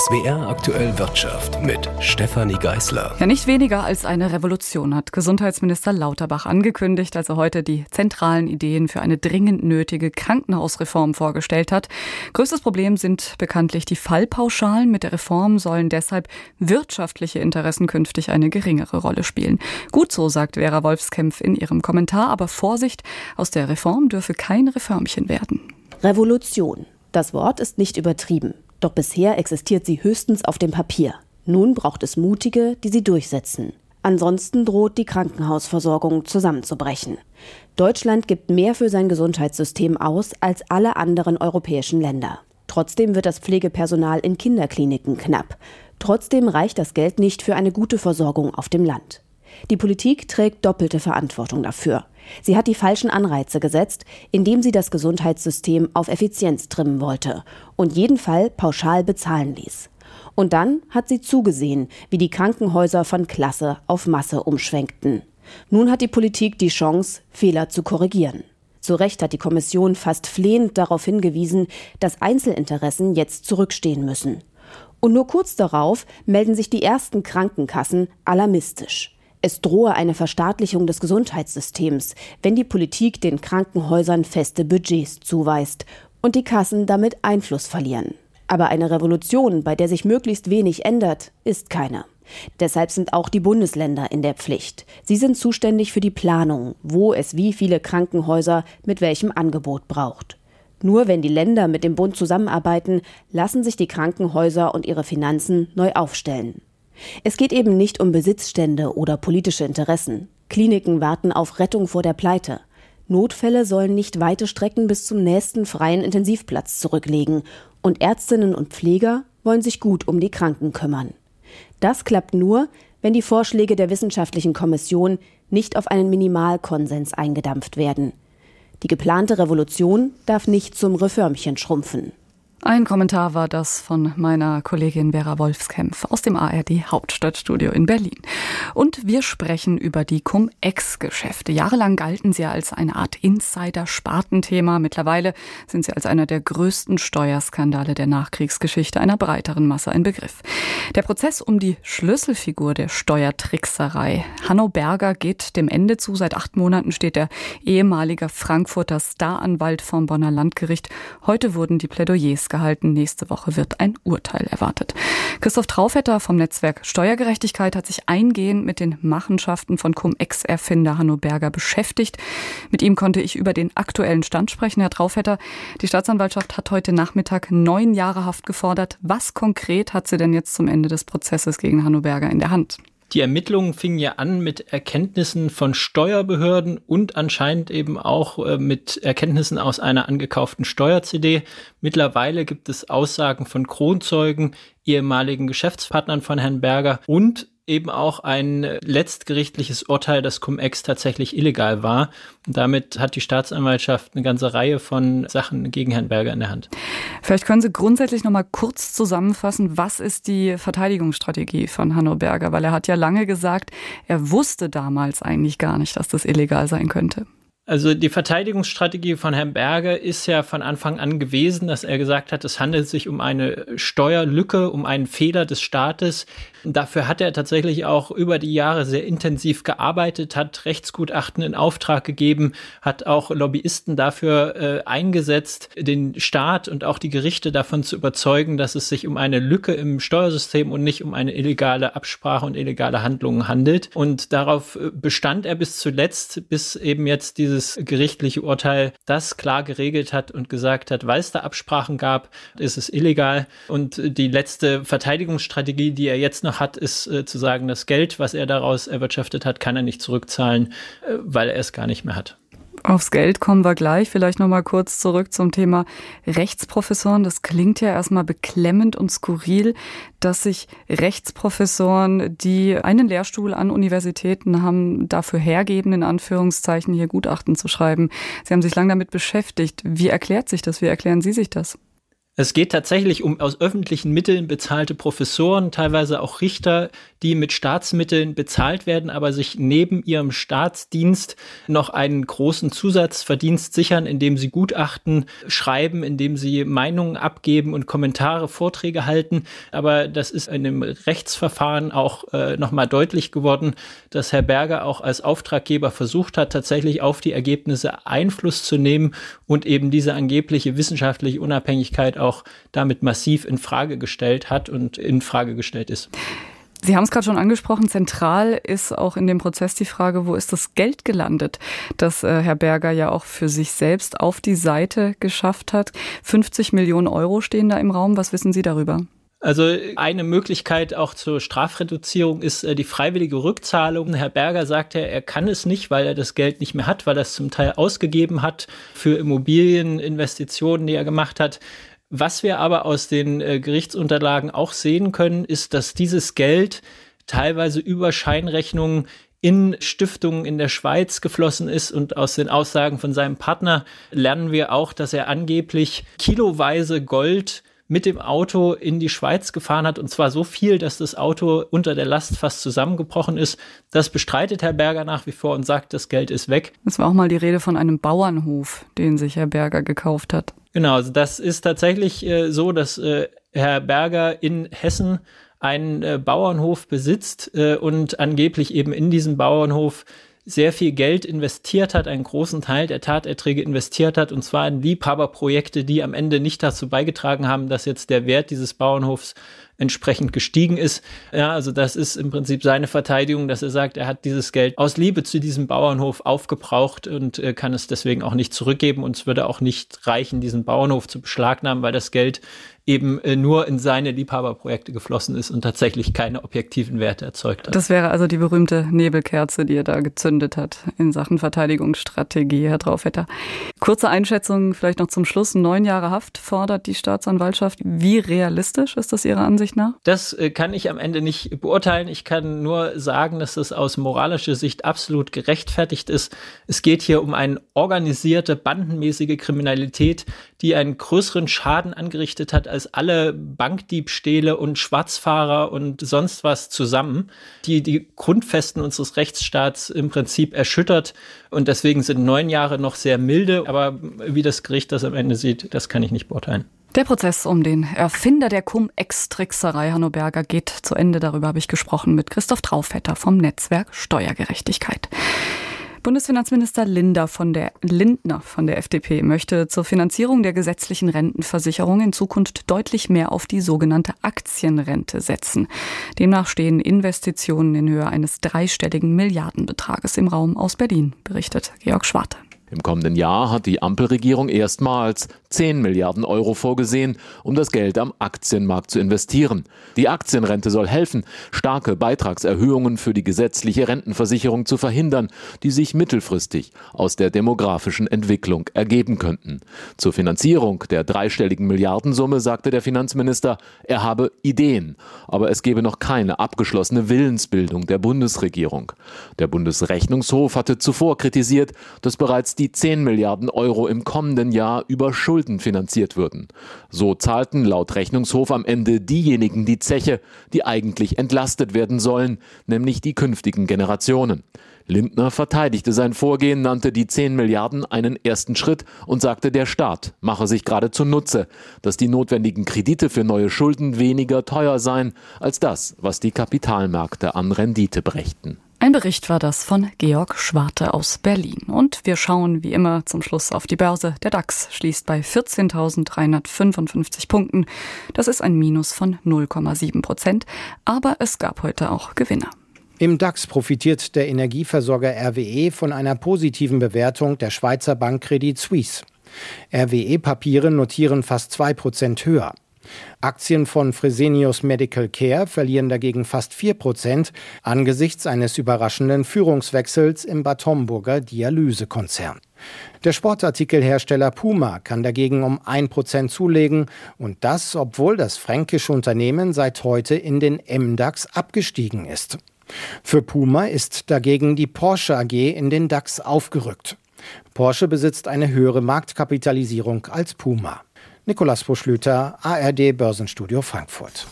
SWR aktuell Wirtschaft mit Stefanie Geißler. Ja, nicht weniger als eine Revolution hat Gesundheitsminister Lauterbach angekündigt, als er heute die zentralen Ideen für eine dringend nötige Krankenhausreform vorgestellt hat. Größtes Problem sind bekanntlich die Fallpauschalen. Mit der Reform sollen deshalb wirtschaftliche Interessen künftig eine geringere Rolle spielen. Gut so, sagt Vera Wolfskämpf in ihrem Kommentar, aber Vorsicht, aus der Reform dürfe kein Reformchen werden. Revolution. Das Wort ist nicht übertrieben. Doch bisher existiert sie höchstens auf dem Papier. Nun braucht es Mutige, die sie durchsetzen. Ansonsten droht die Krankenhausversorgung zusammenzubrechen. Deutschland gibt mehr für sein Gesundheitssystem aus als alle anderen europäischen Länder. Trotzdem wird das Pflegepersonal in Kinderkliniken knapp. Trotzdem reicht das Geld nicht für eine gute Versorgung auf dem Land. Die Politik trägt doppelte Verantwortung dafür. Sie hat die falschen Anreize gesetzt, indem sie das Gesundheitssystem auf Effizienz trimmen wollte und jeden Fall pauschal bezahlen ließ. Und dann hat sie zugesehen, wie die Krankenhäuser von Klasse auf Masse umschwenkten. Nun hat die Politik die Chance, Fehler zu korrigieren. Zu Recht hat die Kommission fast flehend darauf hingewiesen, dass Einzelinteressen jetzt zurückstehen müssen. Und nur kurz darauf melden sich die ersten Krankenkassen alarmistisch. Es drohe eine Verstaatlichung des Gesundheitssystems, wenn die Politik den Krankenhäusern feste Budgets zuweist und die Kassen damit Einfluss verlieren. Aber eine Revolution, bei der sich möglichst wenig ändert, ist keine. Deshalb sind auch die Bundesländer in der Pflicht. Sie sind zuständig für die Planung, wo es wie viele Krankenhäuser mit welchem Angebot braucht. Nur wenn die Länder mit dem Bund zusammenarbeiten, lassen sich die Krankenhäuser und ihre Finanzen neu aufstellen. Es geht eben nicht um Besitzstände oder politische Interessen. Kliniken warten auf Rettung vor der Pleite. Notfälle sollen nicht weite Strecken bis zum nächsten freien Intensivplatz zurücklegen und Ärztinnen und Pfleger wollen sich gut um die Kranken kümmern. Das klappt nur, wenn die Vorschläge der wissenschaftlichen Kommission nicht auf einen Minimalkonsens eingedampft werden. Die geplante Revolution darf nicht zum Reformchen schrumpfen. Ein Kommentar war das von meiner Kollegin Vera Wolfskämpf aus dem ARD Hauptstadtstudio in Berlin. Und wir sprechen über die Cum-Ex-Geschäfte. Jahrelang galten sie als eine Art Insider-Spartenthema. Mittlerweile sind sie als einer der größten Steuerskandale der Nachkriegsgeschichte einer breiteren Masse ein Begriff. Der Prozess um die Schlüsselfigur der Steuertrickserei, Hanno Berger, geht dem Ende zu. Seit acht Monaten steht der ehemalige Frankfurter Staranwalt vom Bonner Landgericht. Heute wurden die Plädoyers gehalten. Nächste Woche wird ein Urteil erwartet. Christoph Traufetter vom Netzwerk Steuergerechtigkeit hat sich eingehend mit den Machenschaften von Cum-Ex-Erfinder Hanno Berger beschäftigt. Mit ihm konnte ich über den aktuellen Stand sprechen. Herr Traufetter, die Staatsanwaltschaft hat heute Nachmittag neun Jahre Haft gefordert. Was konkret hat sie denn jetzt zum Ende des Prozesses gegen Hanno Berger in der Hand? Die Ermittlungen fingen ja an mit Erkenntnissen von Steuerbehörden und anscheinend eben auch äh, mit Erkenntnissen aus einer angekauften Steuer-CD. Mittlerweile gibt es Aussagen von Kronzeugen, ehemaligen Geschäftspartnern von Herrn Berger und eben auch ein letztgerichtliches Urteil, dass Cum-Ex tatsächlich illegal war. Und damit hat die Staatsanwaltschaft eine ganze Reihe von Sachen gegen Herrn Berger in der Hand. Vielleicht können Sie grundsätzlich noch mal kurz zusammenfassen, was ist die Verteidigungsstrategie von Hanno Berger? Weil er hat ja lange gesagt, er wusste damals eigentlich gar nicht, dass das illegal sein könnte. Also die Verteidigungsstrategie von Herrn Berger ist ja von Anfang an gewesen, dass er gesagt hat, es handelt sich um eine Steuerlücke, um einen Fehler des Staates. Dafür hat er tatsächlich auch über die Jahre sehr intensiv gearbeitet, hat Rechtsgutachten in Auftrag gegeben, hat auch Lobbyisten dafür äh, eingesetzt, den Staat und auch die Gerichte davon zu überzeugen, dass es sich um eine Lücke im Steuersystem und nicht um eine illegale Absprache und illegale Handlungen handelt. Und darauf äh, bestand er bis zuletzt, bis eben jetzt dieses dieses gerichtliche Urteil das klar geregelt hat und gesagt hat, weil es da Absprachen gab, ist es illegal. Und die letzte Verteidigungsstrategie, die er jetzt noch hat, ist äh, zu sagen, das Geld, was er daraus erwirtschaftet hat, kann er nicht zurückzahlen, äh, weil er es gar nicht mehr hat. Aufs Geld kommen wir gleich. Vielleicht noch mal kurz zurück zum Thema Rechtsprofessoren. Das klingt ja erstmal beklemmend und skurril, dass sich Rechtsprofessoren, die einen Lehrstuhl an Universitäten haben, dafür hergeben, in Anführungszeichen hier Gutachten zu schreiben. Sie haben sich lange damit beschäftigt. Wie erklärt sich das? Wie erklären Sie sich das? Es geht tatsächlich um aus öffentlichen Mitteln bezahlte Professoren, teilweise auch Richter, die mit Staatsmitteln bezahlt werden, aber sich neben ihrem Staatsdienst noch einen großen Zusatzverdienst sichern, indem sie Gutachten schreiben, indem sie Meinungen abgeben und Kommentare, Vorträge halten. Aber das ist in dem Rechtsverfahren auch äh, nochmal deutlich geworden, dass Herr Berger auch als Auftraggeber versucht hat, tatsächlich auf die Ergebnisse Einfluss zu nehmen und eben diese angebliche wissenschaftliche Unabhängigkeit auch damit massiv in Frage gestellt hat und in Frage gestellt ist. Sie haben es gerade schon angesprochen, zentral ist auch in dem Prozess die Frage, wo ist das Geld gelandet, das äh, Herr Berger ja auch für sich selbst auf die Seite geschafft hat. 50 Millionen Euro stehen da im Raum. Was wissen Sie darüber? Also eine Möglichkeit auch zur Strafreduzierung ist äh, die freiwillige Rückzahlung. Herr Berger sagt ja, er kann es nicht, weil er das Geld nicht mehr hat, weil er es zum Teil ausgegeben hat für Immobilieninvestitionen, die er gemacht hat. Was wir aber aus den äh, Gerichtsunterlagen auch sehen können, ist, dass dieses Geld teilweise über Scheinrechnungen in Stiftungen in der Schweiz geflossen ist. Und aus den Aussagen von seinem Partner lernen wir auch, dass er angeblich kiloweise Gold mit dem Auto in die Schweiz gefahren hat und zwar so viel, dass das Auto unter der Last fast zusammengebrochen ist. Das bestreitet Herr Berger nach wie vor und sagt, das Geld ist weg. Es war auch mal die Rede von einem Bauernhof, den sich Herr Berger gekauft hat. Genau, also das ist tatsächlich äh, so, dass äh, Herr Berger in Hessen einen äh, Bauernhof besitzt äh, und angeblich eben in diesem Bauernhof sehr viel Geld investiert hat, einen großen Teil der Taterträge investiert hat, und zwar in Liebhaberprojekte, die am Ende nicht dazu beigetragen haben, dass jetzt der Wert dieses Bauernhofs entsprechend gestiegen ist. Ja, also das ist im Prinzip seine Verteidigung, dass er sagt, er hat dieses Geld aus Liebe zu diesem Bauernhof aufgebraucht und äh, kann es deswegen auch nicht zurückgeben und es würde auch nicht reichen, diesen Bauernhof zu beschlagnahmen, weil das Geld eben äh, nur in seine Liebhaberprojekte geflossen ist und tatsächlich keine objektiven Werte erzeugt hat. Das wäre also die berühmte Nebelkerze, die er da gezündet hat in Sachen Verteidigungsstrategie, Herr Traufetter. Kurze Einschätzung vielleicht noch zum Schluss. Neun Jahre Haft fordert die Staatsanwaltschaft. Wie realistisch ist das Ihrer Ansicht nach? Das äh, kann ich am Ende nicht beurteilen. Ich kann nur sagen, dass das aus moralischer Sicht absolut gerechtfertigt ist. Es geht hier um eine organisierte, bandenmäßige Kriminalität, die einen größeren Schaden angerichtet hat als alle Bankdiebstähle und Schwarzfahrer und sonst was zusammen, die die Grundfesten unseres Rechtsstaats im Prinzip erschüttert. Und deswegen sind neun Jahre noch sehr milde. Aber wie das Gericht das am Ende sieht, das kann ich nicht beurteilen. Der Prozess um den Erfinder der Cum-Ex-Trickserei Hanno Berger geht zu Ende. Darüber habe ich gesprochen mit Christoph Traufetter vom Netzwerk Steuergerechtigkeit. Bundesfinanzminister Linder von der, Lindner von der FDP möchte zur Finanzierung der gesetzlichen Rentenversicherung in Zukunft deutlich mehr auf die sogenannte Aktienrente setzen. Demnach stehen Investitionen in Höhe eines dreistelligen Milliardenbetrages im Raum aus Berlin, berichtet Georg Schwarte. Im kommenden Jahr hat die Ampelregierung erstmals 10 Milliarden Euro vorgesehen, um das Geld am Aktienmarkt zu investieren. Die Aktienrente soll helfen, starke Beitragserhöhungen für die gesetzliche Rentenversicherung zu verhindern, die sich mittelfristig aus der demografischen Entwicklung ergeben könnten. Zur Finanzierung der dreistelligen Milliardensumme sagte der Finanzminister, er habe Ideen, aber es gebe noch keine abgeschlossene Willensbildung der Bundesregierung. Der Bundesrechnungshof hatte zuvor kritisiert, dass bereits die 10 Milliarden Euro im kommenden Jahr über Schulden finanziert würden. So zahlten laut Rechnungshof am Ende diejenigen die Zeche, die eigentlich entlastet werden sollen, nämlich die künftigen Generationen. Lindner verteidigte sein Vorgehen, nannte die 10 Milliarden einen ersten Schritt und sagte, der Staat mache sich gerade zunutze, dass die notwendigen Kredite für neue Schulden weniger teuer seien als das, was die Kapitalmärkte an Rendite brächten. Ein Bericht war das von Georg Schwarte aus Berlin. Und wir schauen wie immer zum Schluss auf die Börse. Der DAX schließt bei 14.355 Punkten. Das ist ein Minus von 0,7 Prozent. Aber es gab heute auch Gewinner. Im DAX profitiert der Energieversorger RWE von einer positiven Bewertung der Schweizer Bank Credit Suisse. RWE-Papiere notieren fast zwei Prozent höher. Aktien von Fresenius Medical Care verlieren dagegen fast 4 Prozent angesichts eines überraschenden Führungswechsels im Bad Homburger Dialysekonzern. Der Sportartikelhersteller Puma kann dagegen um 1 Prozent zulegen und das, obwohl das fränkische Unternehmen seit heute in den MDAX abgestiegen ist. Für Puma ist dagegen die Porsche AG in den DAX aufgerückt. Porsche besitzt eine höhere Marktkapitalisierung als Puma. Nikolaus Buschlüter, ARD Börsenstudio Frankfurt.